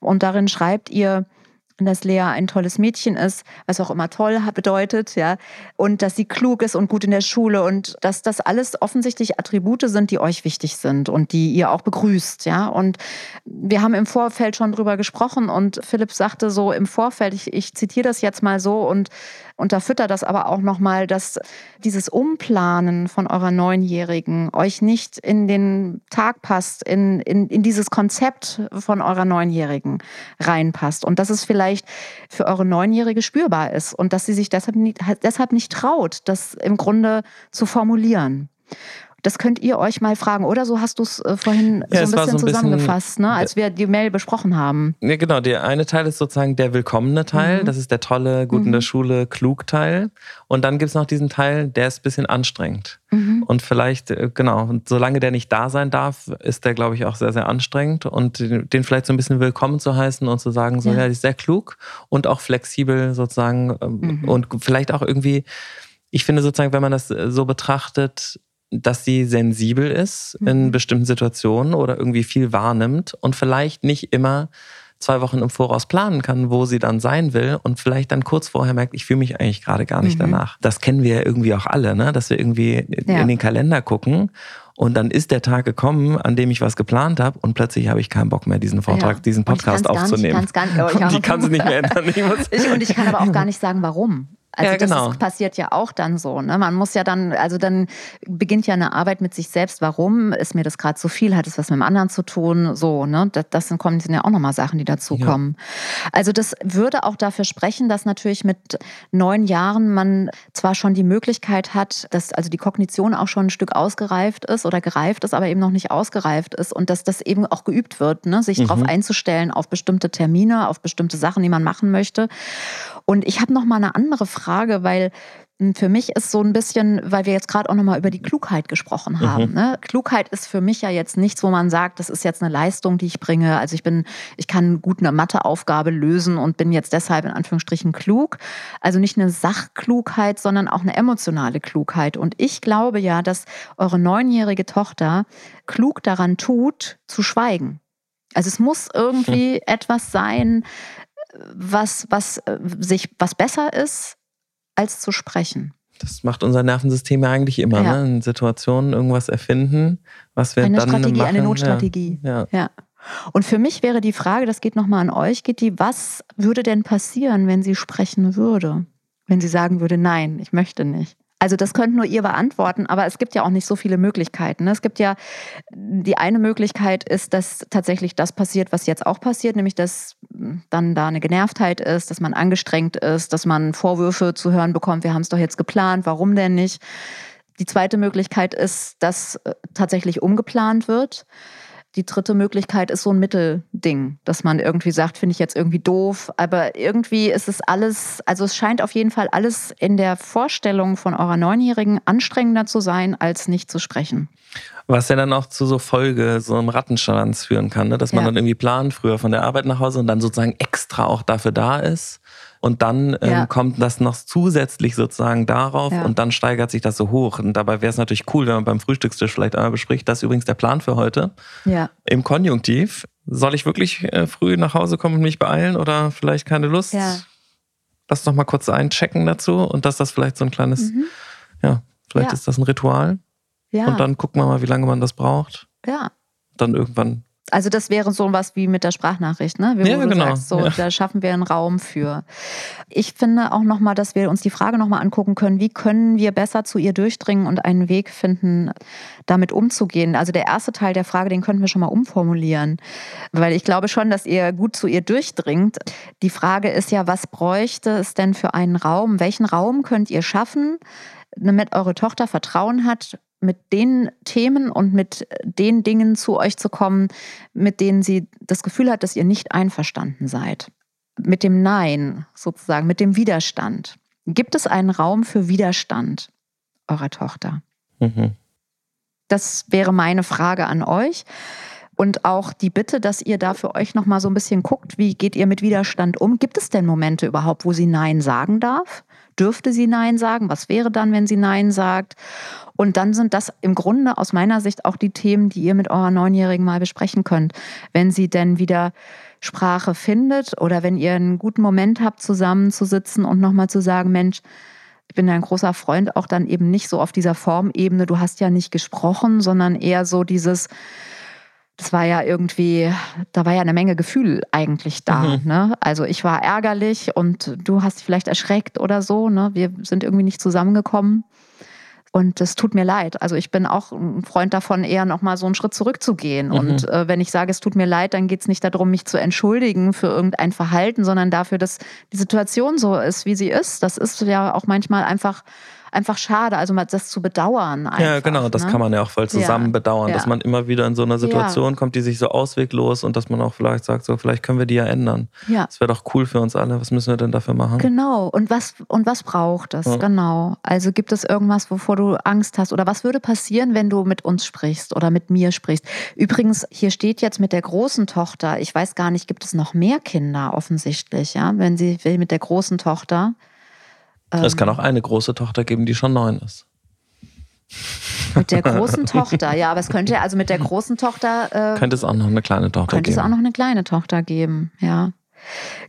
Und darin schreibt ihr, dass Lea ein tolles Mädchen ist, was auch immer toll bedeutet, ja, und dass sie klug ist und gut in der Schule und dass das alles offensichtlich Attribute sind, die euch wichtig sind und die ihr auch begrüßt, ja. Und wir haben im Vorfeld schon drüber gesprochen und Philipp sagte so im Vorfeld, ich, ich zitiere das jetzt mal so und unterfüttert das aber auch nochmal, dass dieses Umplanen von eurer Neunjährigen euch nicht in den Tag passt, in, in, in dieses Konzept von eurer Neunjährigen reinpasst und dass es vielleicht für eure Neunjährige spürbar ist und dass sie sich deshalb nicht, deshalb nicht traut, das im Grunde zu formulieren. Das könnt ihr euch mal fragen. Oder so hast du es äh, vorhin ja, so ein bisschen so ein zusammengefasst, bisschen, ne, als wir die Mail besprochen haben. Ja, genau. Der eine Teil ist sozusagen der willkommene Teil. Mhm. Das ist der tolle, gut mhm. in der mhm. Schule, klug Teil. Und dann gibt es noch diesen Teil, der ist ein bisschen anstrengend. Mhm. Und vielleicht, äh, genau, und solange der nicht da sein darf, ist der, glaube ich, auch sehr, sehr anstrengend. Und den vielleicht so ein bisschen willkommen zu heißen und zu sagen, so, ja, ja ist sehr klug und auch flexibel sozusagen. Ähm, mhm. Und vielleicht auch irgendwie, ich finde sozusagen, wenn man das äh, so betrachtet, dass sie sensibel ist mhm. in bestimmten Situationen oder irgendwie viel wahrnimmt und vielleicht nicht immer zwei Wochen im Voraus planen kann, wo sie dann sein will und vielleicht dann kurz vorher merkt, ich fühle mich eigentlich gerade gar nicht mhm. danach. Das kennen wir ja irgendwie auch alle, ne? dass wir irgendwie ja. in den Kalender gucken und dann ist der Tag gekommen, an dem ich was geplant habe und plötzlich habe ich keinen Bock mehr, diesen Vortrag, ja. diesen Podcast aufzunehmen. Nicht, gar nicht, gar nicht, oh, die kann sie nicht mehr ändern. Ich, und ich kann aber auch gar nicht sagen, warum. Also ja, genau. das passiert ja auch dann so. Ne? Man muss ja dann, also dann beginnt ja eine Arbeit mit sich selbst. Warum ist mir das gerade zu viel? Hat es was mit dem anderen zu tun? So, ne? Das, das sind, kommen, sind ja auch nochmal Sachen, die dazukommen. Ja. Also das würde auch dafür sprechen, dass natürlich mit neun Jahren man zwar schon die Möglichkeit hat, dass also die Kognition auch schon ein Stück ausgereift ist oder gereift ist, aber eben noch nicht ausgereift ist und dass das eben auch geübt wird, ne? sich mhm. darauf einzustellen, auf bestimmte Termine, auf bestimmte Sachen, die man machen möchte. Und ich habe noch mal eine andere Frage, weil hm, für mich ist so ein bisschen, weil wir jetzt gerade auch noch mal über die Klugheit gesprochen mhm. haben. Mhm. Ne? Klugheit ist für mich ja jetzt nichts, wo man sagt, das ist jetzt eine Leistung, die ich bringe. Also ich bin, ich kann gut eine Matheaufgabe lösen und bin jetzt deshalb in Anführungsstrichen klug. Also nicht eine Sachklugheit, sondern auch eine emotionale Klugheit. Und ich glaube ja, dass eure neunjährige Tochter klug daran tut, zu schweigen. Also es muss irgendwie hm. etwas sein, was, was äh, sich, was besser ist, als zu sprechen. Das macht unser Nervensystem ja eigentlich immer, ja. ne? In Situationen irgendwas erfinden, was wir eine dann Strategie, machen. Eine Notstrategie. Ja. ja. Und für mich wäre die Frage, das geht nochmal an euch, Gitti, was würde denn passieren, wenn sie sprechen würde? Wenn sie sagen würde, nein, ich möchte nicht. Also das könnt nur ihr beantworten, aber es gibt ja auch nicht so viele Möglichkeiten. Ne? Es gibt ja, die eine Möglichkeit ist, dass tatsächlich das passiert, was jetzt auch passiert, nämlich dass dann da eine Genervtheit ist, dass man angestrengt ist, dass man Vorwürfe zu hören bekommt, wir haben es doch jetzt geplant, warum denn nicht? Die zweite Möglichkeit ist, dass äh, tatsächlich umgeplant wird. Die dritte Möglichkeit ist so ein Mittelding, dass man irgendwie sagt, finde ich jetzt irgendwie doof, aber irgendwie ist es alles, also es scheint auf jeden Fall alles in der Vorstellung von eurer Neunjährigen anstrengender zu sein, als nicht zu sprechen. Was ja dann auch zu so Folge, so einem Rattenschwanz führen kann, ne? dass man ja. dann irgendwie plant, früher von der Arbeit nach Hause und dann sozusagen extra auch dafür da ist und dann ähm, ja. kommt das noch zusätzlich sozusagen darauf ja. und dann steigert sich das so hoch. Und dabei wäre es natürlich cool, wenn man beim Frühstückstisch vielleicht einmal bespricht, das ist übrigens der Plan für heute. Ja. Im Konjunktiv. Soll ich wirklich äh, früh nach Hause kommen und mich beeilen oder vielleicht keine Lust? Ja. Lass doch mal kurz einchecken dazu und dass das vielleicht so ein kleines, mhm. ja, vielleicht ist das ein Ritual. Ja. Und dann gucken wir mal, wie lange man das braucht. Ja. Dann irgendwann also das wäre so was wie mit der Sprachnachricht, ne? Wie ja, genau. Sagst, so, ja. da schaffen wir einen Raum für. Ich finde auch nochmal, dass wir uns die Frage nochmal angucken können, wie können wir besser zu ihr durchdringen und einen Weg finden, damit umzugehen. Also der erste Teil der Frage, den könnten wir schon mal umformulieren, weil ich glaube schon, dass ihr gut zu ihr durchdringt. Die Frage ist ja, was bräuchte es denn für einen Raum? Welchen Raum könnt ihr schaffen, damit eure Tochter Vertrauen hat, mit den Themen und mit den Dingen zu euch zu kommen, mit denen sie das Gefühl hat, dass ihr nicht einverstanden seid. Mit dem Nein sozusagen, mit dem Widerstand. Gibt es einen Raum für Widerstand eurer Tochter? Mhm. Das wäre meine Frage an euch. Und auch die Bitte, dass ihr da für euch nochmal so ein bisschen guckt, wie geht ihr mit Widerstand um? Gibt es denn Momente überhaupt, wo sie Nein sagen darf? Dürfte sie Nein sagen? Was wäre dann, wenn sie Nein sagt? Und dann sind das im Grunde aus meiner Sicht auch die Themen, die ihr mit eurer Neunjährigen mal besprechen könnt. Wenn sie denn wieder Sprache findet oder wenn ihr einen guten Moment habt, zusammenzusitzen und nochmal zu sagen, Mensch, ich bin ein großer Freund, auch dann eben nicht so auf dieser Formebene, du hast ja nicht gesprochen, sondern eher so dieses, das war ja irgendwie, da war ja eine Menge Gefühl eigentlich da. Mhm. Ne? Also ich war ärgerlich und du hast dich vielleicht erschreckt oder so. Ne? Wir sind irgendwie nicht zusammengekommen. Und es tut mir leid. Also ich bin auch ein Freund davon, eher nochmal so einen Schritt zurückzugehen. Mhm. Und äh, wenn ich sage, es tut mir leid, dann geht es nicht darum, mich zu entschuldigen für irgendein Verhalten, sondern dafür, dass die Situation so ist, wie sie ist. Das ist ja auch manchmal einfach einfach schade, also mal das zu bedauern. Einfach, ja, genau, das ne? kann man ja auch voll zusammen ja. bedauern, ja. dass man immer wieder in so einer Situation ja. kommt, die sich so ausweglos und dass man auch vielleicht sagt, so vielleicht können wir die ja ändern. Ja. Das wäre doch cool für uns alle. Was müssen wir denn dafür machen? Genau. Und was und was braucht es? Genau. Also gibt es irgendwas, wovor du Angst hast oder was würde passieren, wenn du mit uns sprichst oder mit mir sprichst? Übrigens, hier steht jetzt mit der großen Tochter. Ich weiß gar nicht, gibt es noch mehr Kinder offensichtlich, ja? Wenn sie will mit der großen Tochter es kann ähm. auch eine große Tochter geben, die schon neun ist. Mit der großen Tochter, ja, aber es könnte also mit der großen Tochter. Äh, könnte es auch noch eine kleine Tochter könnte geben. Könnte es auch noch eine kleine Tochter geben, ja.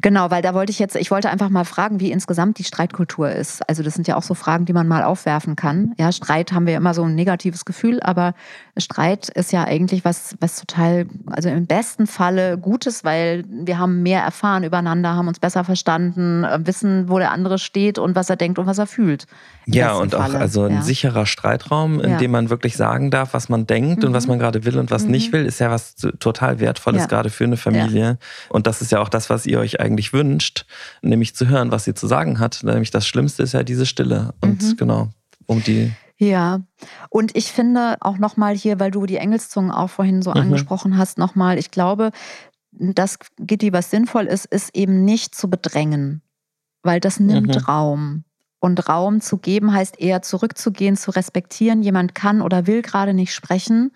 Genau, weil da wollte ich jetzt, ich wollte einfach mal fragen, wie insgesamt die Streitkultur ist. Also das sind ja auch so Fragen, die man mal aufwerfen kann. Ja, Streit haben wir immer so ein negatives Gefühl, aber Streit ist ja eigentlich was, was total, also im besten Falle Gutes, weil wir haben mehr erfahren übereinander, haben uns besser verstanden, äh, wissen, wo der andere steht und was er denkt und was er fühlt. Ja, und Falle. auch also ein ja. sicherer Streitraum, in ja. dem man wirklich sagen darf, was man denkt mhm. und was mhm. man gerade will und was mhm. nicht will, ist ja was total Wertvolles, ja. gerade für eine Familie. Und das ist ja auch das, was ihr euch eigentlich wünscht, nämlich zu hören, was sie zu sagen hat. Nämlich das Schlimmste ist ja diese Stille. Und mhm. genau, um die ja, und ich finde auch nochmal hier, weil du die Engelszungen auch vorhin so mhm. angesprochen hast, nochmal, ich glaube, dass Gitti, was sinnvoll ist, ist eben nicht zu bedrängen, weil das nimmt mhm. Raum. Und Raum zu geben heißt eher zurückzugehen, zu respektieren. Jemand kann oder will gerade nicht sprechen.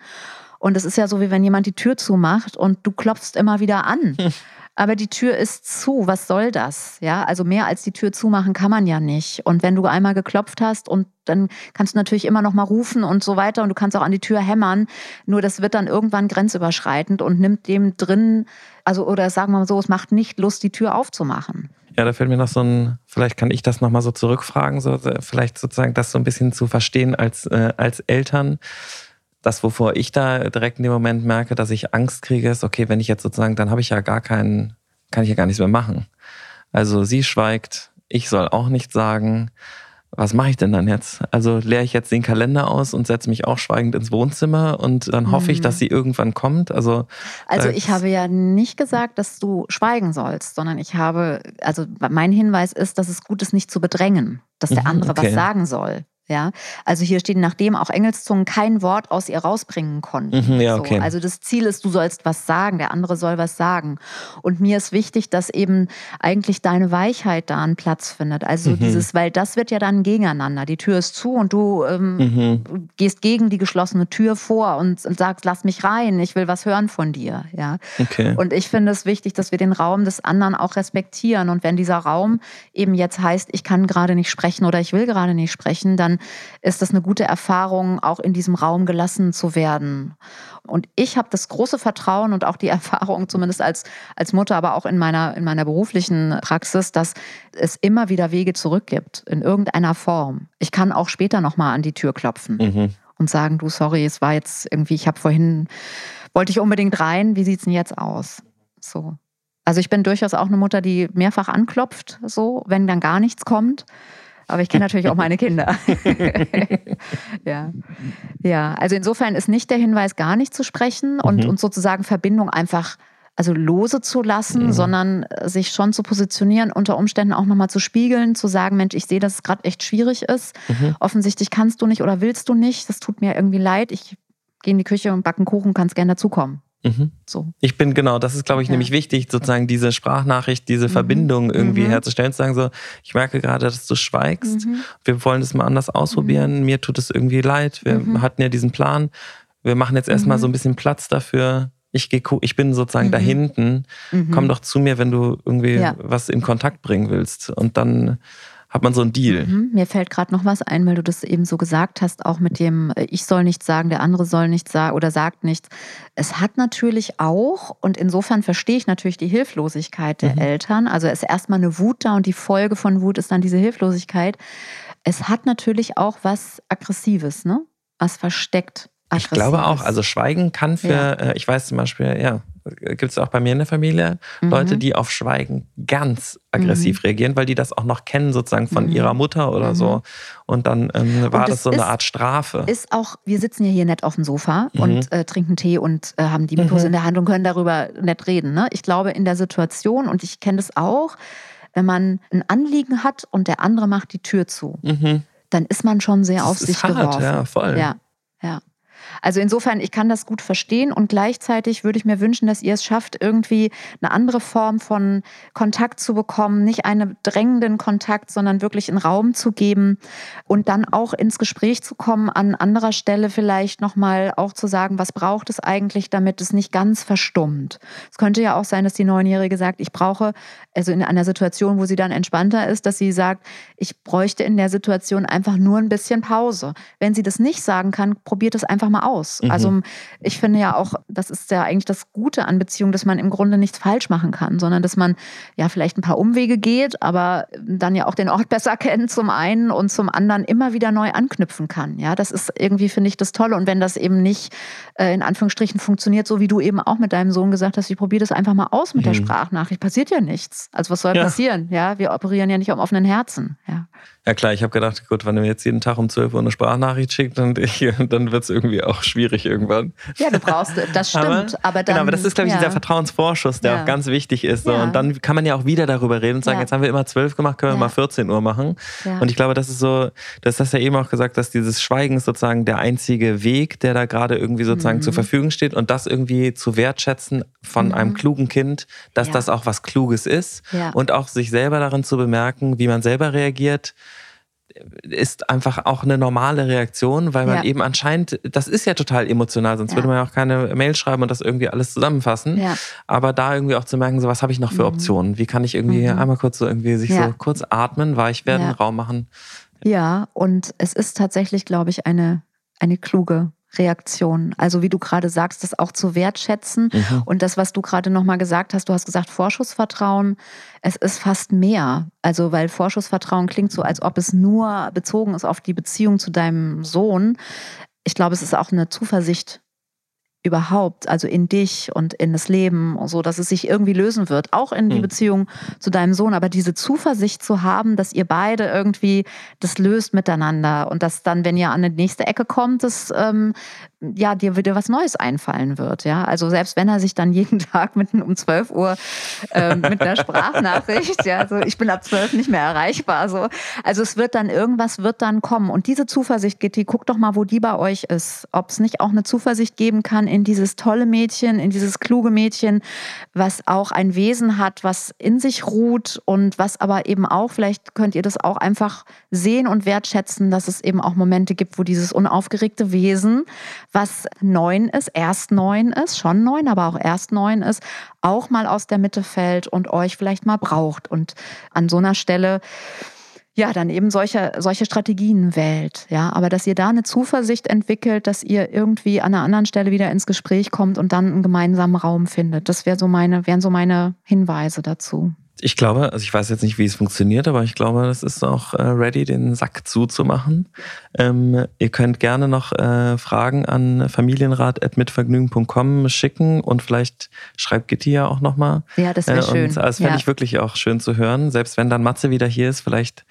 Und es ist ja so, wie wenn jemand die Tür zumacht und du klopfst immer wieder an. aber die Tür ist zu. Was soll das? Ja, also mehr als die Tür zumachen kann man ja nicht. Und wenn du einmal geklopft hast und dann kannst du natürlich immer noch mal rufen und so weiter und du kannst auch an die Tür hämmern. Nur das wird dann irgendwann grenzüberschreitend und nimmt dem drin, also oder sagen wir mal so, es macht nicht Lust, die Tür aufzumachen. Ja, da fällt mir noch so ein, vielleicht kann ich das nochmal so zurückfragen, so, vielleicht sozusagen das so ein bisschen zu verstehen als, äh, als Eltern das, wovor ich da direkt in dem Moment merke, dass ich Angst kriege, ist, okay, wenn ich jetzt sozusagen, dann habe ich ja gar keinen, kann ich ja gar nichts mehr machen. Also sie schweigt, ich soll auch nichts sagen. Was mache ich denn dann jetzt? Also leere ich jetzt den Kalender aus und setze mich auch schweigend ins Wohnzimmer und dann hoffe ich, dass mhm. sie irgendwann kommt. Also, also ich habe ja nicht gesagt, dass du schweigen sollst, sondern ich habe, also mein Hinweis ist, dass es gut ist, nicht zu bedrängen, dass der mhm, andere okay. was sagen soll. Ja, also hier steht, nachdem auch Engelszungen kein Wort aus ihr rausbringen konnten. Mhm, ja, okay. So, also das Ziel ist, du sollst was sagen, der andere soll was sagen. Und mir ist wichtig, dass eben eigentlich deine Weichheit da einen Platz findet. Also mhm. dieses, weil das wird ja dann gegeneinander. Die Tür ist zu und du ähm, mhm. gehst gegen die geschlossene Tür vor und, und, sagst, lass mich rein, ich will was hören von dir. Ja. Okay. Und ich finde es wichtig, dass wir den Raum des anderen auch respektieren. Und wenn dieser Raum eben jetzt heißt, ich kann gerade nicht sprechen oder ich will gerade nicht sprechen, dann ist das eine gute Erfahrung, auch in diesem Raum gelassen zu werden. Und ich habe das große Vertrauen und auch die Erfahrung, zumindest als, als Mutter, aber auch in meiner, in meiner beruflichen Praxis, dass es immer wieder Wege zurück gibt, in irgendeiner Form. Ich kann auch später nochmal an die Tür klopfen mhm. und sagen, du, sorry, es war jetzt irgendwie, ich habe vorhin, wollte ich unbedingt rein, wie sieht es denn jetzt aus? So. Also ich bin durchaus auch eine Mutter, die mehrfach anklopft, so, wenn dann gar nichts kommt. Aber ich kenne natürlich auch meine Kinder. ja. ja, also insofern ist nicht der Hinweis, gar nicht zu sprechen und, mhm. und sozusagen Verbindung einfach also lose zu lassen, mhm. sondern äh, sich schon zu positionieren, unter Umständen auch nochmal zu spiegeln, zu sagen, Mensch, ich sehe, dass es gerade echt schwierig ist. Mhm. Offensichtlich kannst du nicht oder willst du nicht. Das tut mir irgendwie leid. Ich gehe in die Küche und backen Kuchen, kannst gerne dazukommen. Mhm. So. Ich bin genau, das ist, glaube ich, ja. nämlich wichtig, sozusagen diese Sprachnachricht, diese mhm. Verbindung irgendwie mhm. herzustellen, zu sagen so, ich merke gerade, dass du schweigst, mhm. wir wollen das mal anders ausprobieren, mhm. mir tut es irgendwie leid, wir mhm. hatten ja diesen Plan, wir machen jetzt erstmal so ein bisschen Platz dafür, ich, geh, ich bin sozusagen da hinten, komm doch zu mir, wenn du irgendwie ja. was in Kontakt bringen willst und dann hat man so einen Deal. Mhm. Mir fällt gerade noch was ein, weil du das eben so gesagt hast, auch mit dem, äh, ich soll nichts sagen, der andere soll nichts sagen oder sagt nichts. Es hat natürlich auch, und insofern verstehe ich natürlich die Hilflosigkeit der mhm. Eltern, also es ist erstmal eine Wut da und die Folge von Wut ist dann diese Hilflosigkeit. Es hat natürlich auch was Aggressives, ne? Was versteckt. Ich glaube auch, also Schweigen kann für, ja. Äh, ich weiß zum Beispiel, ja, gibt es auch bei mir in der Familie mhm. Leute, die auf Schweigen ganz aggressiv mhm. reagieren, weil die das auch noch kennen, sozusagen von mhm. ihrer Mutter oder so. Mhm. Und dann ähm, war und das so eine Art Strafe. Ist auch, wir sitzen ja hier nett auf dem Sofa mhm. und äh, trinken Tee und äh, haben die Mikros mhm. in der Hand und können darüber nett reden. Ne? Ich glaube, in der Situation, und ich kenne das auch, wenn man ein Anliegen hat und der andere macht die Tür zu, dann ist man schon sehr das auf sich hart, geworfen. Ja, voll. Ja, ja. Also insofern, ich kann das gut verstehen und gleichzeitig würde ich mir wünschen, dass ihr es schafft, irgendwie eine andere Form von Kontakt zu bekommen, nicht einen drängenden Kontakt, sondern wirklich einen Raum zu geben und dann auch ins Gespräch zu kommen, an anderer Stelle vielleicht nochmal auch zu sagen, was braucht es eigentlich, damit es nicht ganz verstummt. Es könnte ja auch sein, dass die Neunjährige sagt, ich brauche, also in einer Situation, wo sie dann entspannter ist, dass sie sagt, ich bräuchte in der Situation einfach nur ein bisschen Pause. Wenn sie das nicht sagen kann, probiert es einfach mal aus. Mhm. Also ich finde ja auch, das ist ja eigentlich das Gute an Beziehungen, dass man im Grunde nichts falsch machen kann, sondern dass man ja vielleicht ein paar Umwege geht, aber dann ja auch den Ort besser kennt zum einen und zum anderen immer wieder neu anknüpfen kann. Ja, das ist irgendwie, finde ich, das Tolle. Und wenn das eben nicht äh, in Anführungsstrichen funktioniert, so wie du eben auch mit deinem Sohn gesagt hast, ich probiere das einfach mal aus mit mhm. der Sprachnachricht, passiert ja nichts. Also was soll ja. passieren? Ja, wir operieren ja nicht am offenen Herzen. Ja. Ja klar, ich habe gedacht, gut, wenn du mir jetzt jeden Tag um 12 Uhr eine Sprachnachricht schickst, dann, dann wird es irgendwie auch schwierig irgendwann. Ja, du brauchst, das stimmt. aber, aber dann, genau, aber das ist, glaube ich, ja. dieser Vertrauensvorschuss, der ja. auch ganz wichtig ist. So. Ja. Und dann kann man ja auch wieder darüber reden und sagen, jetzt haben wir immer 12 gemacht, können wir mal 14 Uhr machen. Und ich glaube, das ist so, das hast du ja eben auch gesagt, dass dieses Schweigen ist sozusagen der einzige Weg, der da gerade irgendwie sozusagen mhm. zur Verfügung steht und das irgendwie zu wertschätzen von mhm. einem klugen Kind, dass das auch was Kluges ist und auch sich selber darin zu bemerken, wie man selber reagiert ist einfach auch eine normale Reaktion, weil man ja. eben anscheinend, das ist ja total emotional, sonst ja. würde man ja auch keine Mail schreiben und das irgendwie alles zusammenfassen. Ja. Aber da irgendwie auch zu merken, so was habe ich noch für mhm. Optionen? Wie kann ich irgendwie mhm. einmal kurz so irgendwie sich so kurz atmen, weich werden, Raum machen? Ja, und es ist tatsächlich, glaube ich, eine, eine kluge Reaktion. Also wie du gerade sagst, das auch zu wertschätzen. Mhm. Und das, was du gerade nochmal gesagt hast, du hast gesagt Vorschussvertrauen, es ist fast mehr. Also weil Vorschussvertrauen klingt so, als ob es nur bezogen ist auf die Beziehung zu deinem Sohn. Ich glaube, es ist auch eine Zuversicht überhaupt, also in dich und in das Leben und so, dass es sich irgendwie lösen wird, auch in die mhm. Beziehung zu deinem Sohn, aber diese Zuversicht zu haben, dass ihr beide irgendwie das löst miteinander und dass dann, wenn ihr an die nächste Ecke kommt, das ähm, ja, dir wieder was Neues einfallen wird. Ja, also selbst wenn er sich dann jeden Tag mitten um 12 Uhr ähm, mit einer Sprachnachricht, ja, so ich bin ab 12 nicht mehr erreichbar, so. Also es wird dann irgendwas wird dann kommen. Und diese Zuversicht, Gitti, guck doch mal, wo die bei euch ist. Ob es nicht auch eine Zuversicht geben kann in dieses tolle Mädchen, in dieses kluge Mädchen, was auch ein Wesen hat, was in sich ruht und was aber eben auch, vielleicht könnt ihr das auch einfach sehen und wertschätzen, dass es eben auch Momente gibt, wo dieses unaufgeregte Wesen, was neun ist, erst neun ist, schon neun, aber auch erst neun ist, auch mal aus der Mitte fällt und euch vielleicht mal braucht. Und an so einer Stelle ja, dann eben solche, solche Strategien wählt. Ja, aber dass ihr da eine Zuversicht entwickelt, dass ihr irgendwie an einer anderen Stelle wieder ins Gespräch kommt und dann einen gemeinsamen Raum findet. Das wäre so meine, wären so meine Hinweise dazu ich glaube, also ich weiß jetzt nicht, wie es funktioniert, aber ich glaube, das ist auch äh, ready, den Sack zuzumachen. Ähm, ihr könnt gerne noch äh, Fragen an familienrat.mitvergnügen.com schicken und vielleicht schreibt Gitti ja auch nochmal. Ja, das wäre äh, schön. Das fände ja. ich wirklich auch schön zu hören. Selbst wenn dann Matze wieder hier ist, vielleicht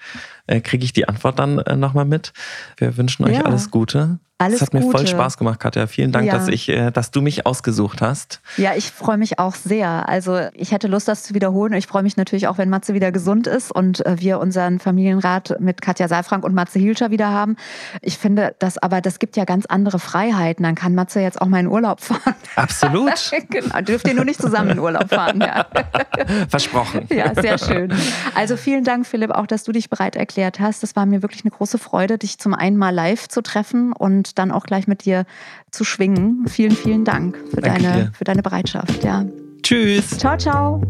äh, kriege ich die Antwort dann äh, nochmal mit. Wir wünschen euch ja. alles Gute. Alles es hat Gute. mir voll Spaß gemacht, Katja. Vielen Dank, ja. dass, ich, äh, dass du mich ausgesucht hast. Ja, ich freue mich auch sehr. Also ich hätte Lust, das zu wiederholen. Ich freue mich natürlich auch, wenn Matze wieder gesund ist und äh, wir unseren Familienrat mit Katja Saalfrank und Matze Hilscher wieder haben. Ich finde das aber, das gibt ja ganz andere Freiheiten. Dann kann Matze jetzt auch mal in Urlaub fahren. Absolut. genau, dürft ihr nur nicht zusammen in Urlaub fahren. Ja. Versprochen. Ja, sehr schön. Also vielen Dank, Philipp, auch, dass du dich bereit erklärt hast. Das war mir wirklich eine große Freude, dich zum einen mal live zu treffen und und dann auch gleich mit dir zu schwingen. Vielen, vielen Dank für, deine, für deine Bereitschaft. Ja. Tschüss. Ciao, ciao.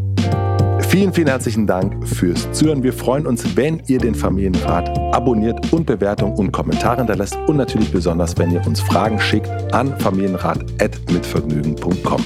Vielen, vielen herzlichen Dank fürs Zuhören. Wir freuen uns, wenn ihr den Familienrat abonniert und Bewertung und Kommentare hinterlässt und natürlich besonders, wenn ihr uns Fragen schickt an familienrat.mitvergnügen.com.